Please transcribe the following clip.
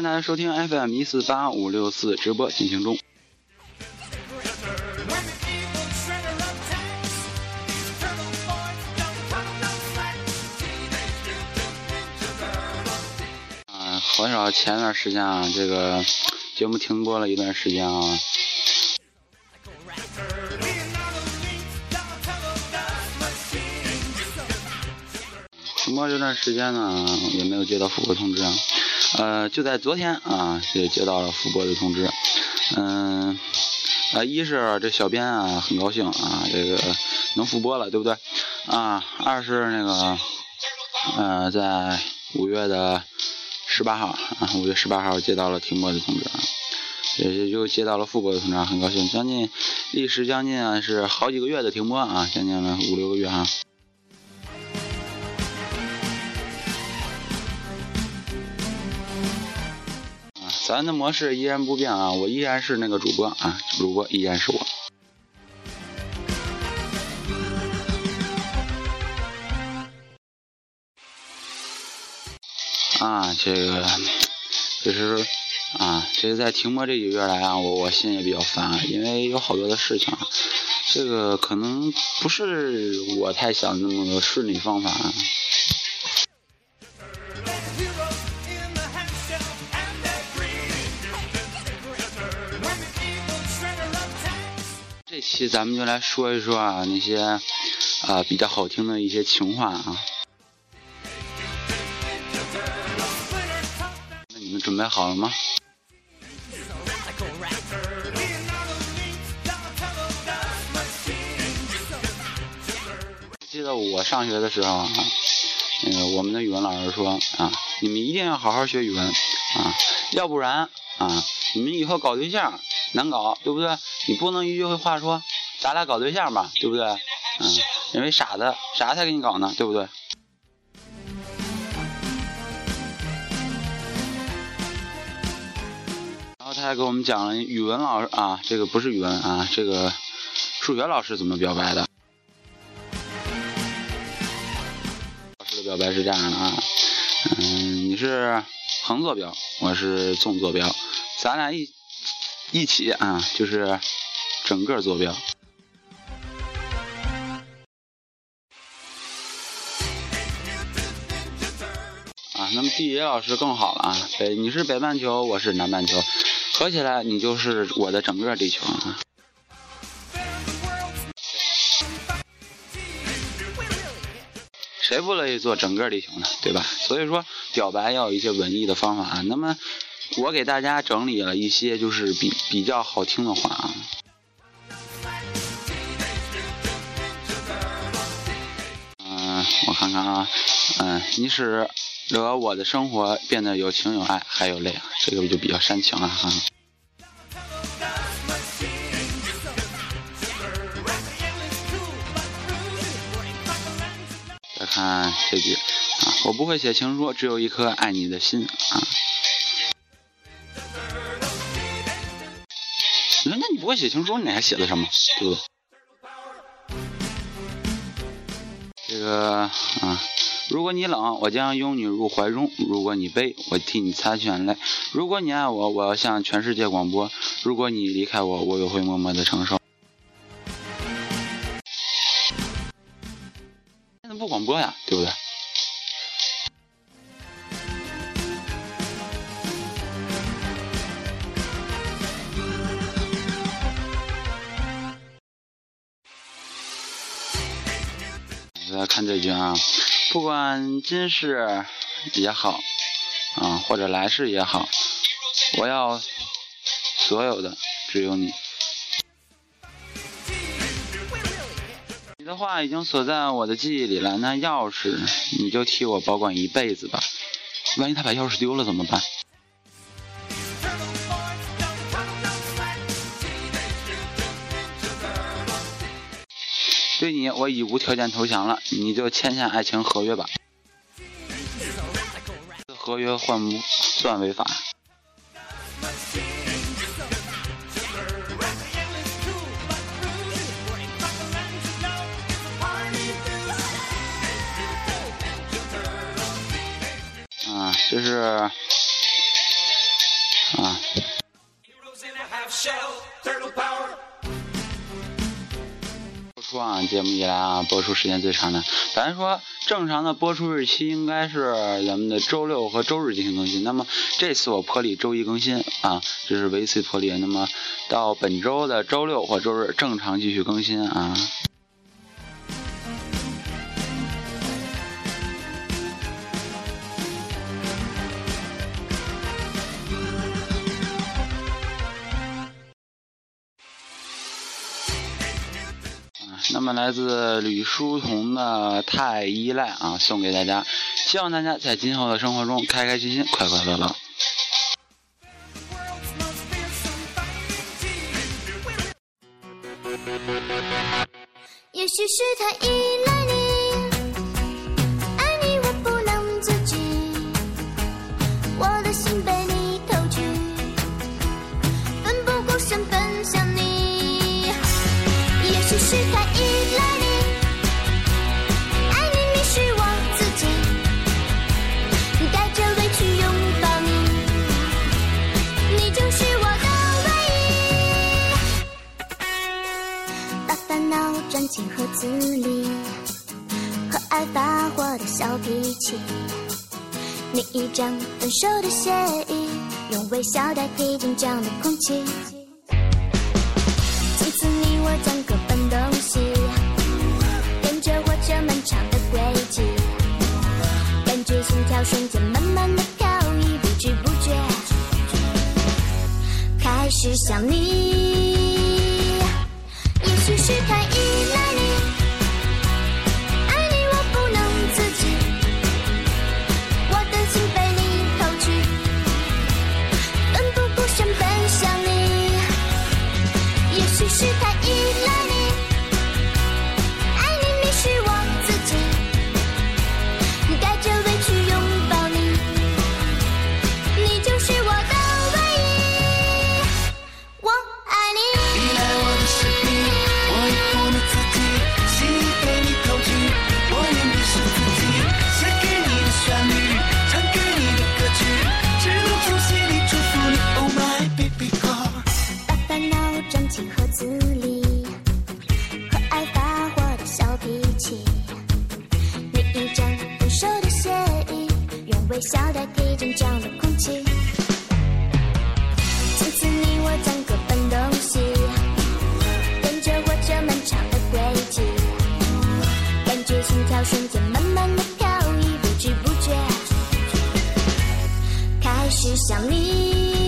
欢迎大家收听 FM 一四八五六四直播进行中。啊，很少前段时间啊，这个节目停播了一段时间啊。停播这段时间呢，也没有接到复播通知啊。呃，就在昨天啊，就接到了复播的通知。嗯，啊，一是这小编啊很高兴啊，这个能复播了，对不对？啊，二是那个，呃，在五月的十八号啊，五月十八号接到了停播的通知啊，也就接到了复播的通知，很高兴。将近历时将近啊是好几个月的停播啊，将近了五六个月哈。咱的模式依然不变啊，我依然是那个主播啊，主播依然是我。啊，这个就是啊，这个在停播这几个月来啊，我我心也比较烦，啊因为有好多的事情啊，这个可能不是我太想那么个顺利方法。这期咱们就来说一说啊，那些啊比较好听的一些情话啊。那你们准备好了吗？记得我上学的时候啊，那个我们的语文老师说啊，你们一定要好好学语文啊，要不然啊，你们以后搞对象难搞，对不对？你不能一句话说，咱俩搞对象吧，对不对？嗯，因为傻子啥才给你搞呢，对不对？然后他还给我们讲了语文老师啊，这个不是语文啊，这个数学老师怎么表白的？老师的表白是这样的啊，嗯，你是横坐标，我是纵坐标，咱俩一一起啊，就是整个坐标。啊，那么地理老师更好了啊，北你是北半球，我是南半球，合起来你就是我的整个地球啊。谁不乐意做整个地球呢？对吧？所以说表白要有一些文艺的方法啊。那么我给大家整理了一些就是比比较好听的话啊。嗯，我看看啊，嗯，你使得我的生活变得有情有爱还有泪啊，这个就比较煽情了哈。再看这句啊，我不会写情书，只有一颗爱你的心啊。不会写情书，你还写的什么？对不对？这个啊，如果你冷，我将拥你入怀中；如果你悲，我替你擦去眼泪；如果你爱我，我要向全世界广播；如果你离开我，我也会默默的承受。现在不广播呀，对不对？这句啊，不管今世也好，啊或者来世也好，我要所有的只有你。你的话已经锁在我的记忆里了，那钥匙你就替我保管一辈子吧。万一他把钥匙丢了怎么办？对你，我已无条件投降了，你就签下爱情合约吧。合约换不算违法。啊，这是播出啊，节目以来啊，播出时间最长的。咱说正常的播出日期应该是咱们的周六和周日进行更新。那么这次我破例周一更新啊，这是唯一破例。那么到本周的周六或周日正常继续更新啊。来自吕书彤的《太依赖》啊，送给大家，希望大家在今后的生活中开开心心、快快乐乐。也许是太依赖你，爱你我不能自己，我的心被恼装进盒子里，和爱发火的小脾气。你一张分手的协议，用微笑代替紧张的空气。从此你我将各奔东西，跟着火车漫长的轨迹，感觉心跳瞬间慢慢的飘移，不知不觉开始想你。也许是太去想你